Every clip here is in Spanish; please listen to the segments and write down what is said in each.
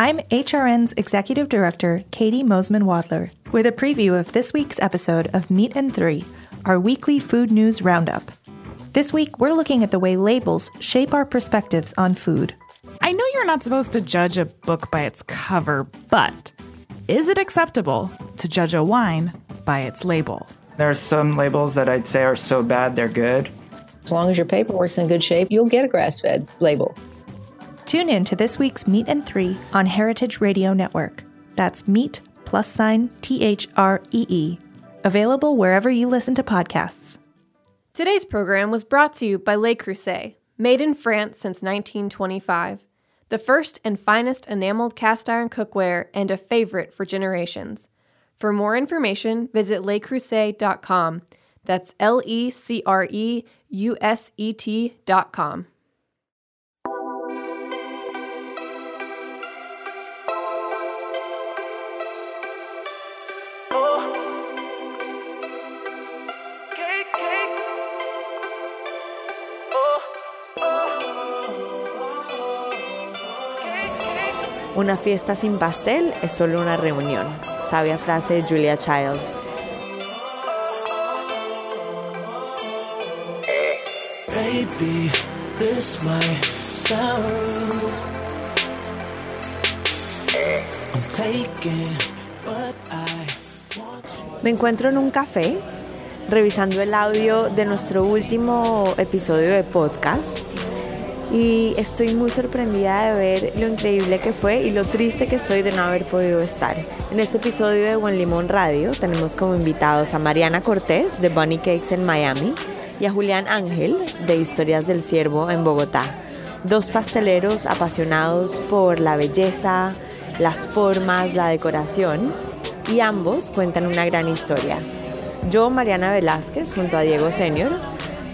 I'm HRN's Executive Director, Katie Mosman Wadler, with a preview of this week's episode of Meat and Three, our weekly food news roundup. This week, we're looking at the way labels shape our perspectives on food. I know you're not supposed to judge a book by its cover, but is it acceptable to judge a wine by its label? There are some labels that I'd say are so bad they're good. As long as your paperwork's in good shape, you'll get a grass fed label. Tune in to this week's Meet and Three on Heritage Radio Network. That's Meet plus sign T H R E E. Available wherever you listen to podcasts. Today's program was brought to you by Le Creuset, made in France since 1925. The first and finest enameled cast iron cookware and a favorite for generations. For more information, visit lecreuset.com. That's L E C R E U S E T.com. Una fiesta sin pastel es solo una reunión. Sabia frase de Julia Child. Baby, this might sound rude. I'm taking, but I want you. Me encuentro en un café revisando el audio de nuestro último episodio de podcast y estoy muy sorprendida de ver lo increíble que fue y lo triste que estoy de no haber podido estar. En este episodio de Buen Limón Radio tenemos como invitados a Mariana Cortés de Bunny Cakes en Miami y a Julián Ángel de Historias del Ciervo en Bogotá. Dos pasteleros apasionados por la belleza, las formas, la decoración y ambos cuentan una gran historia. Yo, Mariana Velázquez, junto a Diego Senior,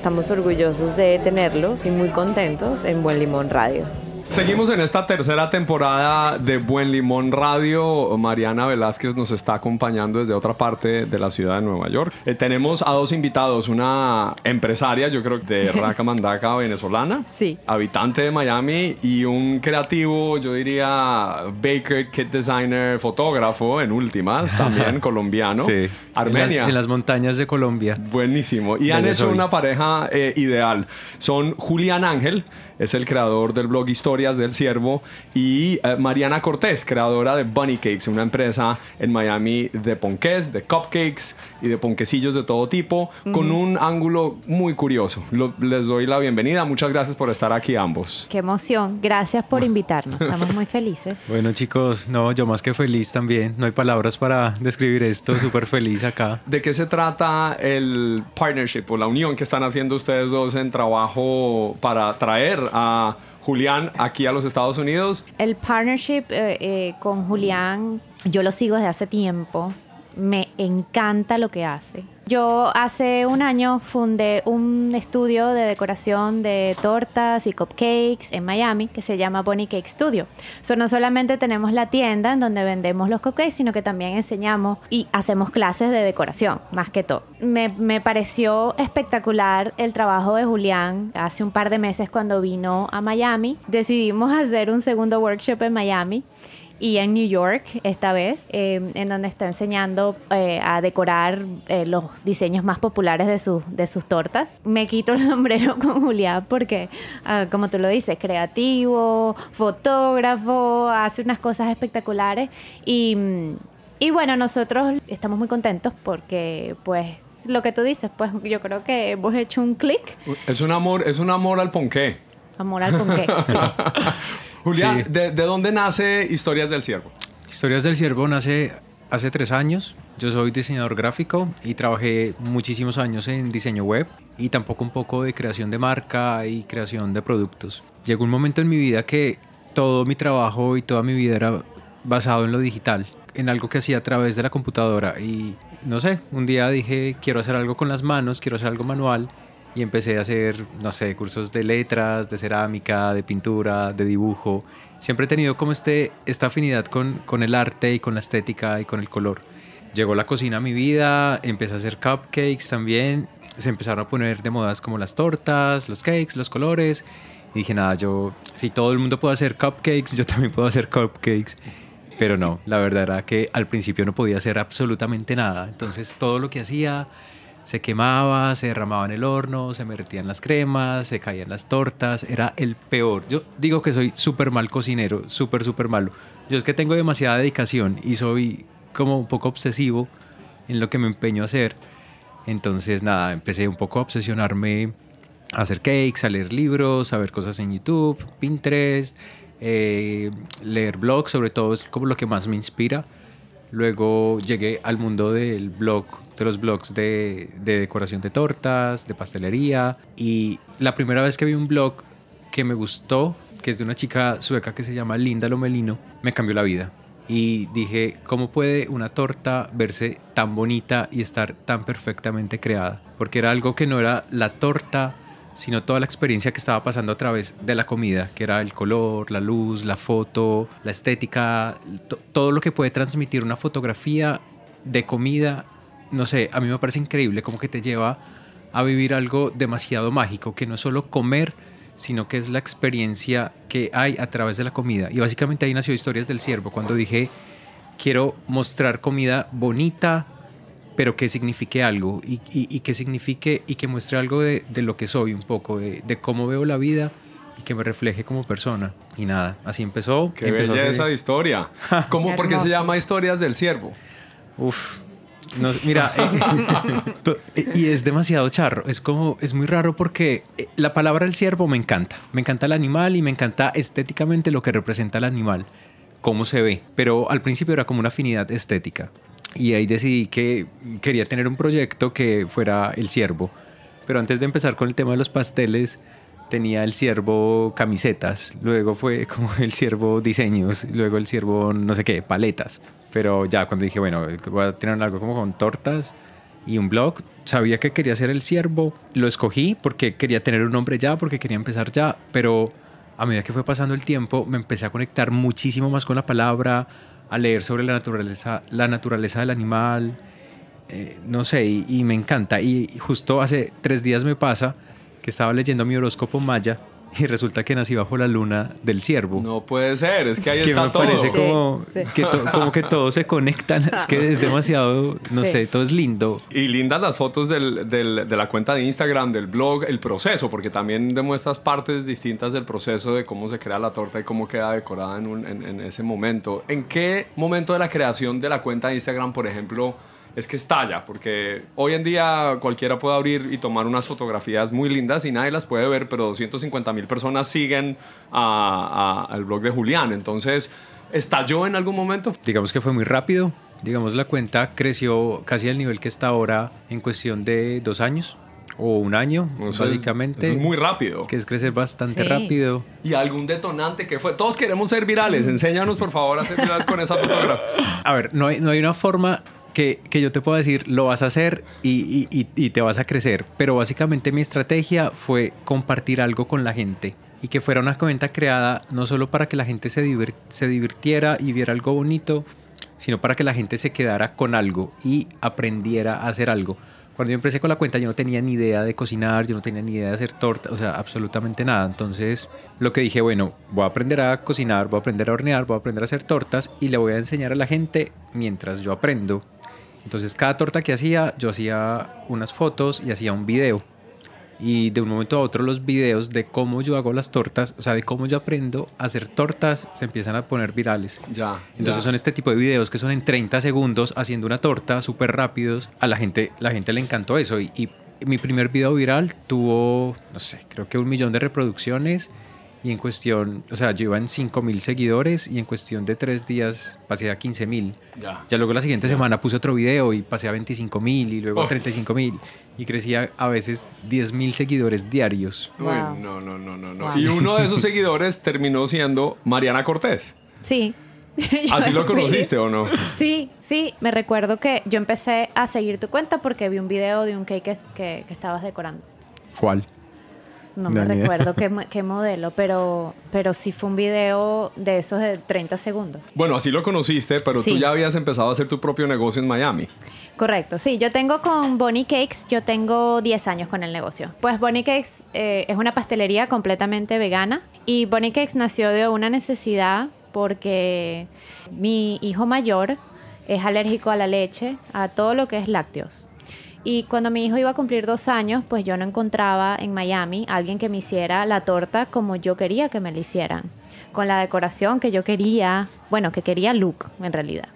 estamos orgullosos de tenerlos y muy contentos en Buen Limón Radio. Seguimos en esta tercera temporada de Buen Limón Radio. Mariana Velázquez nos está acompañando desde otra parte de la ciudad de Nueva York. Eh, tenemos a dos invitados, una empresaria, yo creo de Racamandaca, venezolana, Sí. habitante de Miami, y un creativo, yo diría baker, kit designer, fotógrafo, en últimas, también colombiano, Sí. Armenia. En las, en las montañas de Colombia. Buenísimo. Y han hecho soy. una pareja eh, ideal. Son Julián Ángel, es el creador del blog Historias del Ciervo, y eh, Mariana Cortés, creadora de Bunny Cakes, una empresa en Miami de ponqués, de cupcakes y de ponquecillos de todo tipo, con un ángulo muy curioso. Lo- les doy la bienvenida. Muchas gracias por estar aquí ambos. Qué emoción. Gracias por invitarnos. Estamos muy felices. Bueno chicos, no, yo más que feliz también. No hay palabras para describir esto. Súper feliz acá. ¿De qué se trata el partnership o la unión que están haciendo ustedes dos en trabajo para traer a Julián aquí a los Estados Unidos? El partnership eh, eh, con Julián, yo lo sigo desde hace tiempo. Me encanta lo que hace. Yo hace un año fundé un estudio de decoración de tortas y cupcakes en Miami que se llama Bunny Cake Studio. So, no solamente tenemos la tienda en donde vendemos los cupcakes, sino que también enseñamos y hacemos clases de decoración, más que todo. Me, me pareció espectacular el trabajo de Julián. Hace un par de meses cuando vino a Miami, decidimos hacer un segundo workshop en Miami y en New York esta vez, eh, en donde está enseñando eh, a decorar eh, los diseños más populares de, sus de sus tortas. Me quito el sombrero con Julián porque, ah, como tú lo dices, creativo, fotógrafo, hace unas cosas espectaculares y, y bueno, nosotros estamos muy contentos porque pues lo que tú dices, pues yo creo que hemos hecho un clic, Es un amor, es un amor al ponqué. amor al ponqué. sí. Julián, Sí. ¿de, de dónde nace Historias del Ciervo? Historias del Ciervo nace hace tres años. Yo soy diseñador gráfico y trabajé muchísimos años en diseño web y tampoco un poco de creación de marca y creación de productos. Llegó un momento en mi vida que todo mi trabajo y toda mi vida era basado en lo digital, en algo que hacía a través de la computadora y no sé, un día dije quiero hacer algo con las manos, quiero hacer algo manual y empecé a hacer, no sé, cursos de letras, de cerámica, de pintura, de dibujo. Siempre he tenido como este, esta afinidad con, con el arte y con la estética y con el color. Llegó la cocina a mi vida, empecé a hacer cupcakes también, se empezaron a poner de modas como las tortas, los cakes, los colores. Y dije, nada, yo, si todo el mundo puede hacer cupcakes, yo también puedo hacer cupcakes. Pero no, la verdad era que al principio no podía hacer absolutamente nada. Entonces todo lo que hacía se quemaba, se derramaba en el horno, se derretían las cremas, se caían las tortas. Era el peor. Yo digo que soy súper mal cocinero, súper, súper malo. Yo es que tengo demasiada dedicación y soy como un poco obsesivo en lo que me empeño a hacer. Entonces, nada, empecé un poco a obsesionarme a hacer cakes, a leer libros, a ver cosas en YouTube, Pinterest, eh, leer blogs, sobre todo es como lo que más me inspira. Luego llegué al mundo del blog, de los blogs de, de decoración de tortas, de pastelería. Y la primera vez que vi un blog que me gustó, que es de una chica sueca que se llama Linda Lomelino, me cambió la vida. Y dije, ¿cómo puede una torta verse tan bonita y estar tan perfectamente creada? Porque era algo que no era la torta, sino toda la experiencia que estaba pasando a través de la comida, que era el color, la luz, la foto, la estética, to- todo lo que puede transmitir una fotografía de comida. No sé, a mí me parece increíble como que te lleva a vivir algo demasiado mágico, que no es solo comer, sino que es la experiencia que hay a través de la comida. Y básicamente ahí nació Historias del Ciervo, cuando dije, quiero mostrar comida bonita, pero que signifique algo y, y- y que signifique y que muestre algo de, de lo que soy un poco, de, de cómo veo la vida y que me refleje como persona. Y nada, así empezó. Qué empezó belleza de historia. ¿Cómo, Qué ¿Por qué se llama Historias del Ciervo? Uf. No, mira, eh, eh, y es demasiado charro. Es como, es muy raro porque eh, la palabra el ciervo me encanta. Me encanta el animal y me encanta estéticamente lo que representa el animal, cómo se ve. Pero al principio era como una afinidad estética. Y ahí decidí que quería tener un proyecto que fuera el ciervo. Pero antes de empezar con el tema de los pasteles, tenía el ciervo camisetas, luego fue como el ciervo diseños, luego el ciervo no sé qué, paletas. Pero ya cuando dije, bueno, voy a tener algo como con tortas y un blog, sabía que quería ser el ciervo, lo escogí porque quería tener un nombre ya, porque quería empezar ya, pero a medida que fue pasando el tiempo me empecé a conectar muchísimo más con la palabra, a leer sobre la naturaleza, la naturaleza del animal, eh, no sé, y, y me encanta. Y justo hace tres días me pasa que estaba leyendo mi horóscopo maya y resulta que nací bajo la luna del ciervo. No puede ser, es que ahí que está me todo. parece como, Sí, sí. Que to- como que todos se conectan. Es que es demasiado, no Sí. sé, todo es lindo. Y lindas las fotos del- del- de la cuenta de Instagram, del blog, el proceso, porque también demuestras partes distintas del proceso de cómo se crea la torta y cómo queda decorada en, un- en- en ese momento. ¿En qué momento de la creación de la cuenta de Instagram, por ejemplo, es que estalla? Porque hoy en día cualquiera puede abrir y tomar unas fotografías muy lindas y nadie las puede ver, pero 250 mil personas siguen a- a- al blog de Julián. Entonces, ¿estalló en algún momento? Digamos que fue muy rápido. Digamos, la cuenta creció casi al nivel que está ahora en cuestión de dos años o un año, Eso es- básicamente. eso es muy rápido. Que es crecer bastante Sí. rápido. ¿Y algún detonante que fue? Todos queremos ser virales. Enséñanos, por favor, a ser virales con esa fotografía. A ver, no hay, no hay una forma que, que yo te pueda decir, lo vas a hacer y- y- y te vas a crecer. Pero básicamente mi estrategia fue compartir algo con la gente y que fuera una cuenta creada no solo para que la gente se, divir- se divirtiera y viera algo bonito, sino para que la gente se quedara con algo y aprendiera a hacer algo. Cuando yo empecé con la cuenta yo no tenía ni idea de cocinar, yo no tenía ni idea de hacer torta, o sea, absolutamente nada. Entonces, lo que dije, bueno, voy a aprender a cocinar, voy a aprender a hornear, voy a aprender a hacer tortas y le voy a enseñar a la gente mientras yo aprendo. Entonces, cada torta que hacía, yo hacía unas fotos y hacía un video. Y de un momento a otro los videos de cómo yo hago las tortas, o sea, de cómo yo aprendo a hacer tortas, se empiezan a poner virales. Ya. Entonces ya. son este tipo de videos que son en 30 segundos haciendo una torta súper rápidos. A la gente, la gente le encantó eso. Y, y mi primer video viral tuvo, no sé, creo que un millón de reproducciones. Y en cuestión, o sea, en 5 mil seguidores y en cuestión de tres días pasé a 15 mil. Ya. Ya luego la siguiente semana puse otro video y pasé a 25 mil y luego a Uf. 35 mil. Y crecía a veces 10 mil seguidores diarios. Uy, Wow. no, no, no, no, no. Wow. Y uno de esos seguidores terminó siendo Mariana Cortés. Sí. ¿Así lo conociste o no? Sí, sí, me recuerdo que yo empecé a seguir tu cuenta porque vi un video de un cake que, que- que estabas decorando. ¿Cuál? No me recuerdo qué, qué modelo, pero, pero sí fue un video de esos de 30 segundos. Bueno, así lo conociste, pero tú ya habías empezado a hacer tu propio negocio en Miami. Correcto, sí, yo tengo con Bonnie Cakes, yo tengo 10 años con el negocio. Pues Bonnie Cakes eh, es una pastelería completamente vegana y Bonnie Cakes nació de una necesidad porque mi hijo mayor es alérgico a la leche, a todo lo que es lácteos. Y cuando mi hijo iba a cumplir dos años, pues yo no encontraba en Miami alguien que me hiciera la torta como yo quería que me la hicieran, con la decoración que yo quería, bueno, que quería Luke en realidad.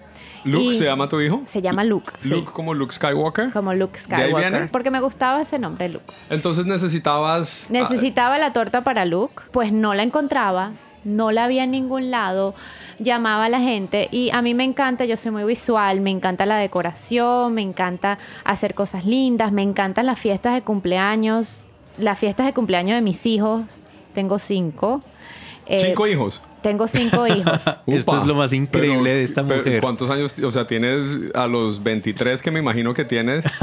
¿Luke Y- se llama tu hijo? Se llama Luke, sí. Luke como Luke Skywalker. Como Luke ¿De ahí Skywalker. viene? Porque me gustaba ese nombre, Luke. Entonces necesitabas... Necesitaba la torta para Luke, pues no la encontraba, no la había en ningún lado, llamaba a la gente y a mí me encanta, yo soy muy visual, me encanta la decoración, me encanta hacer cosas lindas, me encantan las fiestas de cumpleaños, las fiestas de cumpleaños de mis hijos, tengo cinco. Eh, Cinco hijos. Tengo cinco hijos. Esto es lo más increíble de esta pero, mujer. ¿Cuántos años? O sea, tienes a los 23 que me imagino que tienes.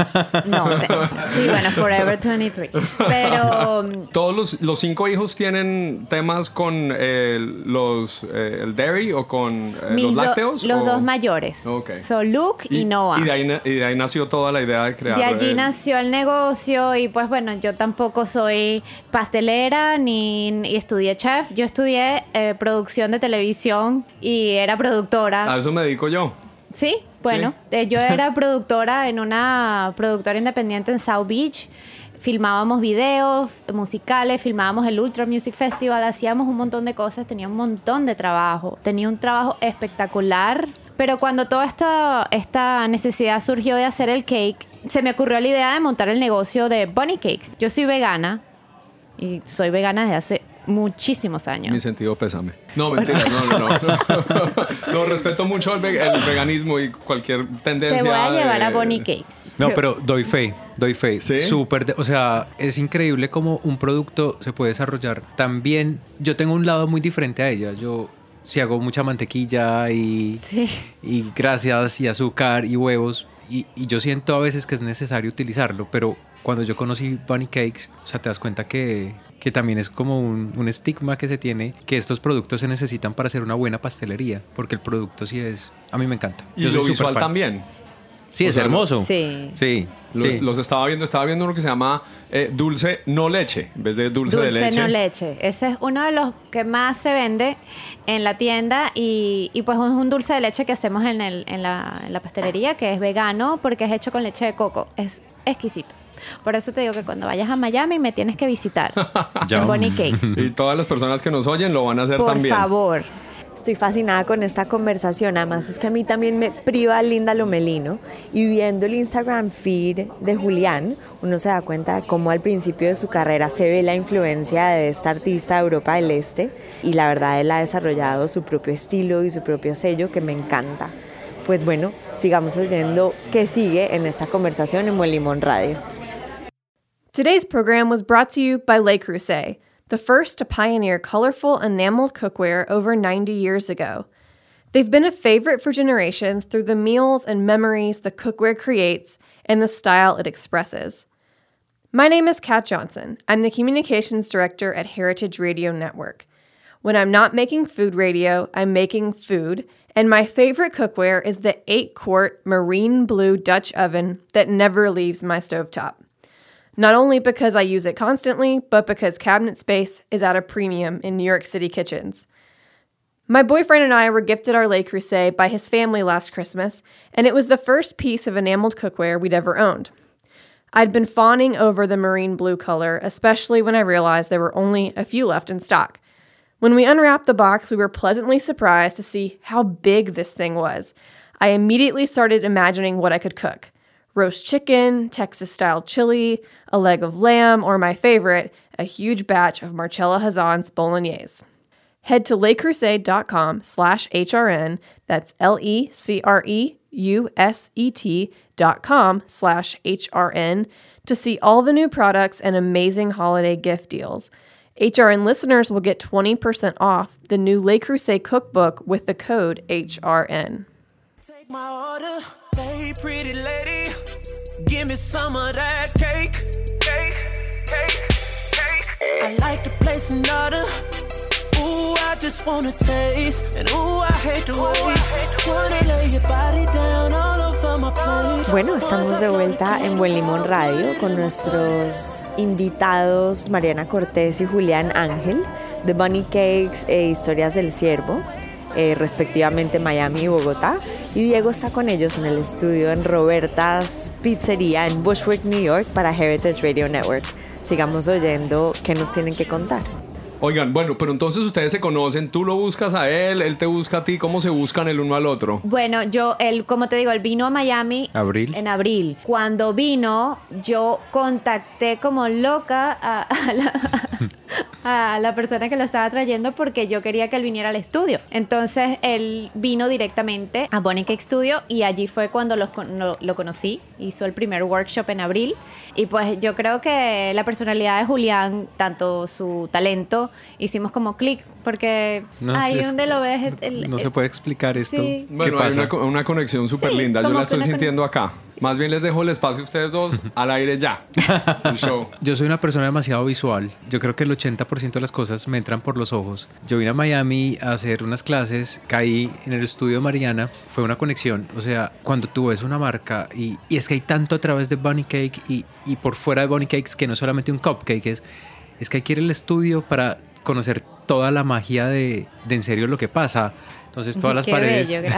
No, te- sí, bueno, Forever 23. Pero ¿Todos los, los cinco hijos tienen temas con eh, los, eh, el dairy o con eh, mis los do- los los dos mayores. Ok. Son Luke y, Noah. Y de, ahí, y de ahí nació toda la idea de crear. De allí eh, nació el negocio y pues bueno, yo tampoco soy pastelera ni, ni estudié chef. Yo estudié eh, producción de televisión y era productora. A eso me dedico yo. Sí, bueno, eh, yo era productora en una productora independiente en South Beach. Filmábamos videos musicales, filmábamos el Ultra Music Festival, hacíamos un montón de cosas, tenía un montón de trabajo, tenía un trabajo espectacular. Pero cuando toda esta, esta necesidad surgió de hacer el cake, se me ocurrió la idea de montar el negocio de Bunny Cakes. Yo soy vegana y soy vegana desde hace muchísimos años. Mi sentido pésame. No, mentira, no, no, no. No, respeto mucho el, ve- el veganismo y cualquier tendencia. Te voy a de- llevar a Bunny Cakes. No, pero doy fe, doy fe. ¿Sí? Súper, de- o sea, es increíble cómo un producto se puede desarrollar tan bien. Yo tengo un lado muy diferente a ella. Yo si hago mucha mantequilla y, Sí. y grasas y azúcar y huevos. Y, y yo siento a veces que es necesario utilizarlo, pero cuando yo conocí Bunny Cakes, o sea, te das cuenta que, que también es como un, un estigma que se tiene, que estos productos se necesitan para hacer una buena pastelería, porque el producto sí es, a mí me encanta. Y Yo lo visual también. Sí, O es sea, hermoso. Sí. Sí, Los, sí. los estaba viendo, estaba viendo uno que se llama eh, dulce no leche, en vez de dulce, Dulce de leche. no leche. Ese es uno de los que más se vende en la tienda y, y pues es un dulce de leche que hacemos en, el- en la, en la pastelería que es vegano porque es hecho con leche de coco. Es exquisito. Por eso te digo que cuando vayas a Miami me tienes que visitar. En Bonnie Cakes. Y todas las personas que nos oyen lo van a hacer Por también. favor. Estoy fascinada con esta conversación, además es que a mí también me priva Linda Lomelino y viendo el Instagram feed de Julián, uno se da cuenta de cómo al principio de su carrera se ve la influencia de esta artista de Europa del Este y la verdad él ha desarrollado su propio estilo y su propio sello que me encanta. Pues bueno, sigamos oyendo qué sigue en esta conversación en Buen Limón Radio. Today's program was brought to you by Le Creuset, the first to pioneer colorful enameled cookware over 90 years ago. They've been a favorite for generations through the meals and memories the cookware creates and the style it expresses. My name is Kat Johnson. I'm the communications director at Heritage Radio Network. When I'm not making food radio, I'm making food, and my favorite cookware is the 8 quart marine blue Dutch oven that never leaves my stovetop. Not only because I use it constantly, but because cabinet space is at a premium in New York City kitchens. My boyfriend and I were gifted our Le Creuset by his family last Christmas, and it was the first piece of enameled cookware we'd ever owned. I'd been fawning over the marine blue color, especially when I realized there were only a few left in stock. When we unwrapped the box, we were pleasantly surprised to see how big this thing was. I immediately started imagining what I could cook roast chicken, Texas style chili, a leg of lamb, or my favorite, a huge batch of Marcella Hazan's bolognese. Head to lecrusade.com slash HRN, that's L-E-C-R-E-U-S-E-T dot com slash HRN to see all the new products and amazing holiday gift deals. HRN listeners will get 20% off the new Le Creuset cookbook with the code HRN. Hey pretty lady, give me some of that cake, cake, cake, cake. I like the place in order. Ooh, I just wanna taste. And ooh, I hate to wait. Wanna lay your body down all over my plate. Bueno, estamos de vuelta en Buen Limón Radio con nuestros invitados Mariana Cortés y Julián Ángel de Bunny Cakes e Historias del Ciervo, eh, respectivamente Miami y Bogotá. Y Diego está con ellos en el estudio en Roberta's Pizzería en Bushwick, New York para Heritage Radio Network. Sigamos oyendo qué nos tienen que contar. Oigan, bueno, pero entonces ustedes se conocen, tú lo buscas a él, él te busca a ti, ¿cómo se buscan el uno al otro? Bueno, yo, él, como te digo, él vino a Miami Abril. en abril. Cuando vino, yo contacté como loca a, a la, a la persona que lo estaba trayendo porque yo quería que él viniera al estudio. Entonces él vino directamente a Bonnie Cake Studio y allí fue cuando los lo, lo conocí. Hizo el primer workshop en abril. Y pues yo creo que la personalidad de Julián, tanto su talento, hicimos como clic porque No, ahí es- donde lo ves... el- No se puede explicar esto. Sí. ¿Qué Bueno, hay pasa? una, co- una conexión súper Sí, linda, yo la estoy una sintiendo acá. Más bien les dejo el espacio a ustedes dos al aire ya. El show. Yo soy una persona demasiado visual. Yo creo que el 80% de las cosas me entran por los ojos. Yo vine a Miami a hacer unas clases, caí en el estudio de Mariana, fue una conexión. O sea, cuando tú ves una marca y, y es que hay tanto a través de Bunny Cake y, y por fuera de Bunny Cakes que no es solamente un cupcake, es, es que hay que ir al estudio para conocer toda la magia de, de en serio lo que pasa. Entonces todas las Qué paredes... bello,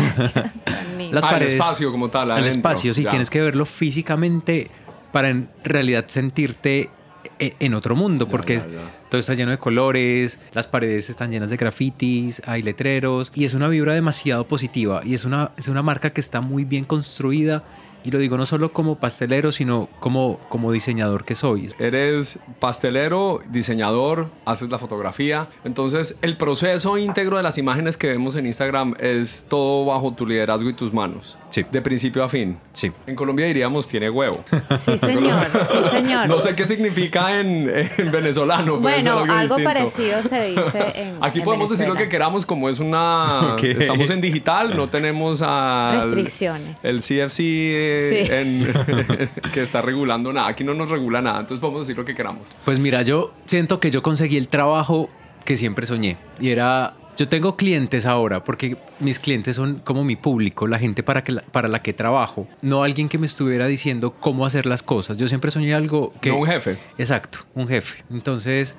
lindo. Las Ah, el paredes. espacio como tal, El adentro, espacio, sí, ya. tienes que verlo físicamente para en realidad sentirte e- en otro mundo, porque ya, ya. todo está lleno de colores, las paredes están llenas de grafitis, hay letreros, y es una vibra demasiado positiva, y es una, es una marca que está muy bien construida, y lo digo no solo como pastelero, sino como, como diseñador que soy. Eres pastelero, diseñador, haces la fotografía. Entonces, el proceso íntegro de las imágenes que vemos en Instagram es todo bajo tu liderazgo y tus manos. Sí. De principio a fin. Sí. En Colombia diríamos tiene huevo. Sí, señor, sí, señor. No sé qué significa en, en venezolano. Bueno, algo distinto. parecido se dice en Aquí en podemos decir lo que queramos, como es una. Estamos en digital, no tenemos al- Restricciones. El CFC eh, Sí. en- que está regulando nada. Aquí no nos regula nada, entonces podemos decir lo que queramos. Pues mira, yo siento que yo conseguí el trabajo que siempre soñé. Y era, yo tengo clientes ahora, porque mis clientes son como mi público, la gente para, que la- para la que trabajo. No alguien que me estuviera diciendo cómo hacer las cosas. Yo siempre soñé algo que... No un jefe. Exacto, un jefe. Entonces,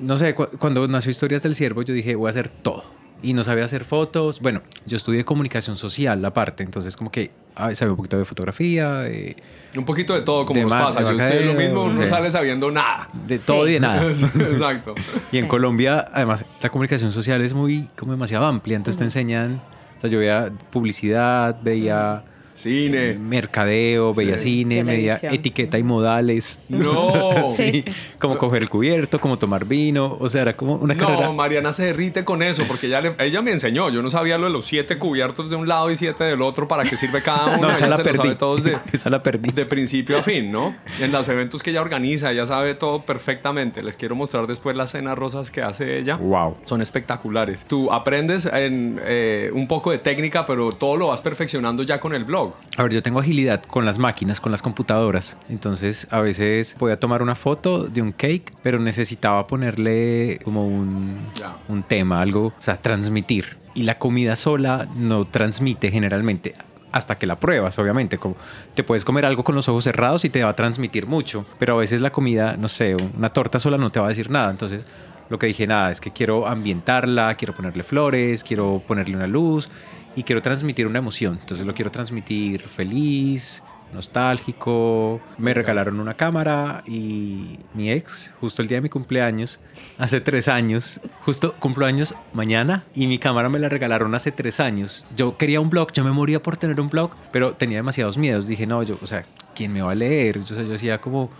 no sé, cu- cuando nació Historias del Ciervo, yo dije, voy a hacer todo. Y no sabía hacer fotos. Bueno, yo estudié comunicación social aparte, entonces como que ah, sabía un poquito de fotografía, de, Un poquito de todo, como De nos ma- pasa. de Yo sé lo mismo, uno sí. sale sabiendo nada. de todo y de nada. Exacto. Y en Sí. Colombia, además, la comunicación social es muy, como demasiado amplia, entonces te enseñan, o sea, yo veía publicidad, veía Cine. mercadeo, veía cine, Televisión. etiqueta y modales. No. Sí, Sí, sí. como coger el cubierto, como tomar vino, o sea, era como una No, carrera. Mariana se derrite con eso porque ella, le- ella me enseñó. Yo no sabía lo de los siete cubiertos de un lado y siete del otro para qué sirve cada uno. No, esa Ella la se lo perdí. sabe todos de, Esa la perdí. de principio a fin, ¿no? En los eventos que ella organiza, ella sabe todo perfectamente. Les quiero mostrar después las cenas rosas que hace ella. Wow. Son espectaculares. Tú aprendes en, eh, un poco de técnica, pero todo lo vas perfeccionando ya con el blog. A ver, yo tengo agilidad con las máquinas, con las computadoras. Entonces, a veces podía tomar una foto de un cake, pero necesitaba ponerle como un, un tema, algo, o sea, transmitir. Y la comida sola no transmite generalmente. Hasta que la pruebas, obviamente. Como te puedes comer algo con los ojos cerrados y te va a transmitir mucho. Pero a veces la comida, no sé, una torta sola no te va a decir nada. Entonces, lo que dije, nada, es que quiero ambientarla, quiero ponerle flores, quiero ponerle una luz y quiero transmitir una emoción. Entonces lo quiero transmitir feliz, nostálgico. Me regalaron una cámara y mi ex, justo el día de mi cumpleaños, hace tres años, justo cumpleaños mañana y mi cámara me la regalaron hace tres años. Yo quería un blog, yo me moría por tener un blog, pero tenía demasiados miedos. Dije, no, yo, o sea, ¿quién me va a leer? O sea, yo hacía como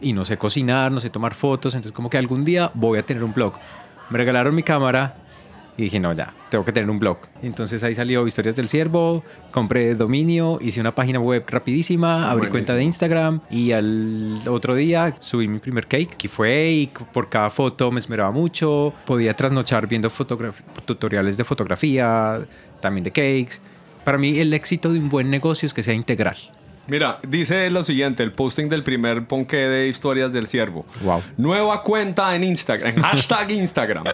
y no sé cocinar, no sé tomar fotos, entonces como que algún día voy a tener un blog. Me regalaron mi cámara y dije, no, ya, tengo que tener un blog. Entonces ahí salió Historias del Ciervo, compré dominio, hice una página web rapidísima, abrí cuenta de Instagram y al otro día subí mi primer cake, que fue y por cada foto me esmeraba mucho, podía trasnochar viendo tutoriales de fotografía, también de cakes. Para mí el éxito de un buen negocio es que sea integral. Mira, dice lo siguiente, el posting del primer ponqué de historias del ciervo. Wow. Nueva cuenta en Instagram, en hashtag Instagram.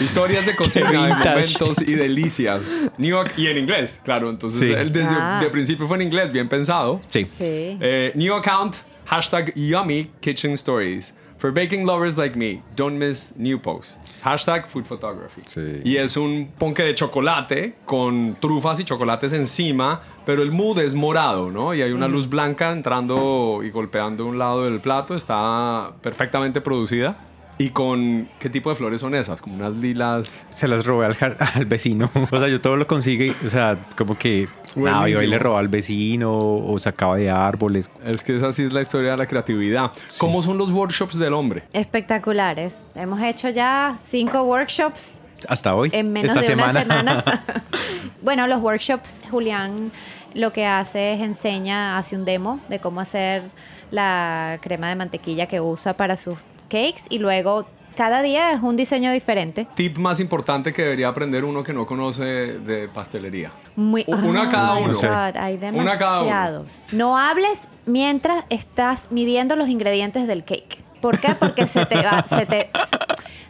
Historias de cocina, de momentos y delicias. New York, y en inglés, claro. Entonces, Sí. él desde Ah. de principio fue en inglés, bien pensado. Sí. Sí. Eh, new account, hashtag Yummy Kitchen Stories. For baking lovers like me, don't miss new posts. Hashtag food photography. Sí. Y es un ponque de chocolate con trufas y chocolates encima, pero el mood es morado, ¿no? Y hay una luz blanca entrando y golpeando un lado del plato. Está perfectamente producida. ¿Y con qué tipo de flores son esas? Como unas lilas. Se las robé al, vecino. O sea, yo todo lo consigue. O sea, como que nada, yo ahí le robaba al vecino o sacaba de árboles. Es que esa sí es la historia de la creatividad. ¿Cómo son los workshops del hombre? Espectaculares. Hemos hecho ya cinco workshops Hasta hoy. en menos esta de semana. una semana. bueno, los workshops, Julián lo que hace es enseña, hace un demo de cómo hacer la crema de mantequilla que usa para sus cakes y luego cada día es un diseño diferente. Tip más importante que debería aprender uno que no conoce de pastelería. Muy, U- una cada Oh uno. God, hay Una cada uno. demasiados. No hables mientras estás midiendo los ingredientes del cake. ¿Por qué? Porque se te va, se te,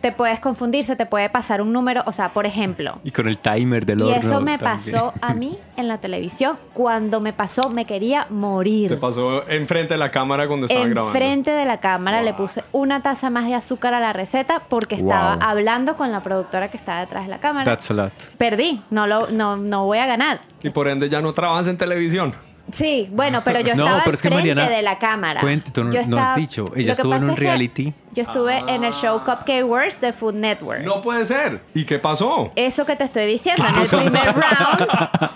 te puedes confundir, se te puede pasar un número. O sea, por ejemplo, Y con el timer del y horno. eso me también. pasó a mí en la televisión. Cuando me pasó, me quería morir. Te pasó enfrente de la cámara cuando estaban grabando. Enfrente de la cámara le puse una taza más de azúcar a la receta porque estaba Wow. hablando con la productora que está detrás de la cámara. That's a lot. Perdí, no, lo, no, no voy a ganar. Y por ende ya no trabajas en televisión. Sí, bueno, pero yo No, estaba pero es que Mariana, de la cámara. cuente, tú no- Yo no has dicho, ella estuvo en un reality. Yo estuve en el show Cupcake Wars de Food Network. No puede ser. ¿Y qué pasó? Eso que te estoy diciendo, en el primer round,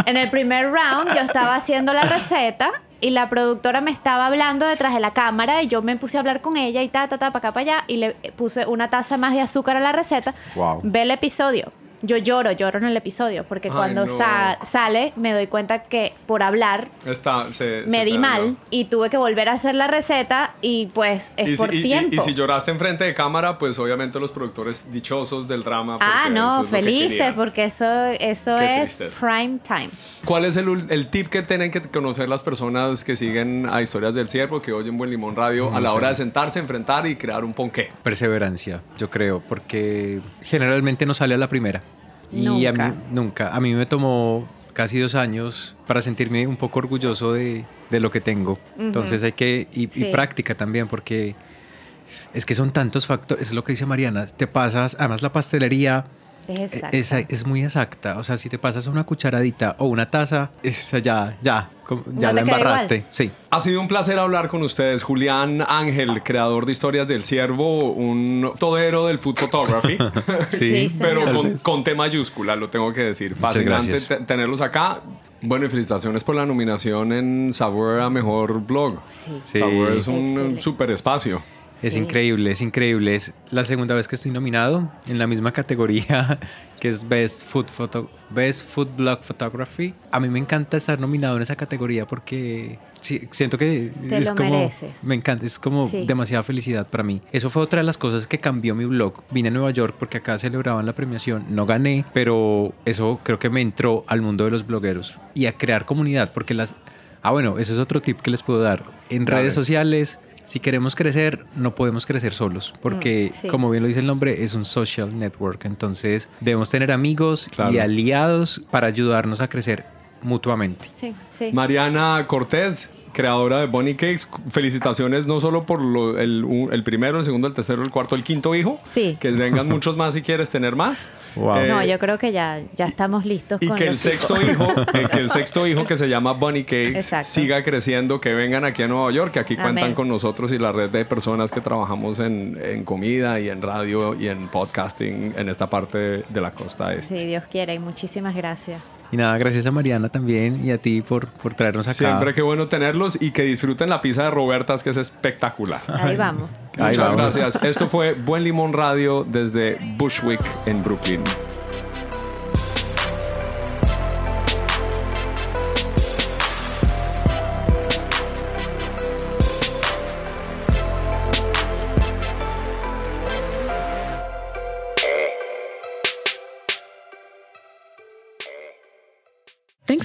en el primer round yo estaba haciendo la receta y la productora me estaba hablando detrás de la cámara y yo me puse a hablar con ella y ta, ta, ta, para acá, para allá y le puse una taza más de azúcar a la receta. Wow. Ve el episodio. Yo lloro, lloro en el episodio porque Ay, cuando no. sa- sale me doy cuenta que por hablar Está, se, me se di mal y tuve que volver a hacer la receta y pues es Y si, por y- y- tiempo. y si lloraste enfrente de cámara, pues obviamente los productores dichosos del drama. ah, no, es felices porque eso, eso Qué es tristeza. prime time. ¿Cuál es el, ul- el tip que tienen que conocer las personas que siguen a Historias del Ciervo, que oyen Buen Limón Radio, a la sé. hora de sentarse, enfrentar y crear un ponqué? Perseverancia, yo creo, porque generalmente no sale a la primera. Y a Nunca. mí nunca. A mí me tomó casi dos años para sentirme un poco orgulloso de, de lo que tengo. Entonces hay que, y, y práctica también, porque es que son tantos factores, es lo que dice Mariana, te pasas, además la pastelería Es es, es muy exacta, o sea, si te pasas una cucharadita o una taza, esa ya, ya, como- ya No la embarraste, sí. Ha sido un placer hablar con ustedes. Julián Ángel, creador de Historias del Ciervo, un todero del food photography. Sí, Sí, pero con, con T mayúscula, lo tengo que decir. Fascinante tenerlos acá. Bueno, y felicitaciones por la nominación en Sabor a Mejor Blog. Sí. Sí. Sabor es un Excelente. super espacio. Es Sí. increíble, es increíble. Es la segunda vez que estoy nominado en la misma categoría que es Best Food, Photo Best Food Blog Photography. A mí me encanta estar nominado en esa categoría porque sí, siento que Te es lo como... mereces. Me encanta, es como Sí. demasiada felicidad para mí. Eso fue otra de las cosas que cambió mi blog. Vine a Nueva York porque acá celebraban la premiación. No gané, pero eso creo que me entró al mundo de los blogueros y a crear comunidad porque las... Ah, bueno, eso es otro tip que les puedo dar. En redes sociales si queremos crecer, no podemos crecer solos, porque Mm, sí. como bien lo dice el nombre, es un social network. Entonces debemos tener amigos y aliados para ayudarnos a crecer mutuamente. Sí, sí. Mariana Cortés, creadora de Bonnie Cakes, felicitaciones no solo por lo- el, un- el primero, el segundo, el tercero, el cuarto, el quinto hijo. Sí. Que vengan muchos más si quieres tener más. Wow. Eh, no, yo creo que ya, ya estamos listos Y con que el sexto hijo, eh, que el sexto hijo que se llama Bunny Cakes Exacto. siga creciendo, que vengan aquí a Nueva York, que aquí cuentan Amén. con nosotros y la red de personas que trabajamos en, en comida y en radio y en podcasting en esta parte de la costa este. Si Dios quiere, y muchísimas gracias. Y nada, gracias a Mariana también y a ti por, por traernos acá. Siempre qué bueno tenerlos y que disfruten la pizza de Robertas, que es espectacular. Ahí vamos. Ahí Muchas vamos. gracias. Esto fue Buen Limón Radio desde Bushwick en Brooklyn.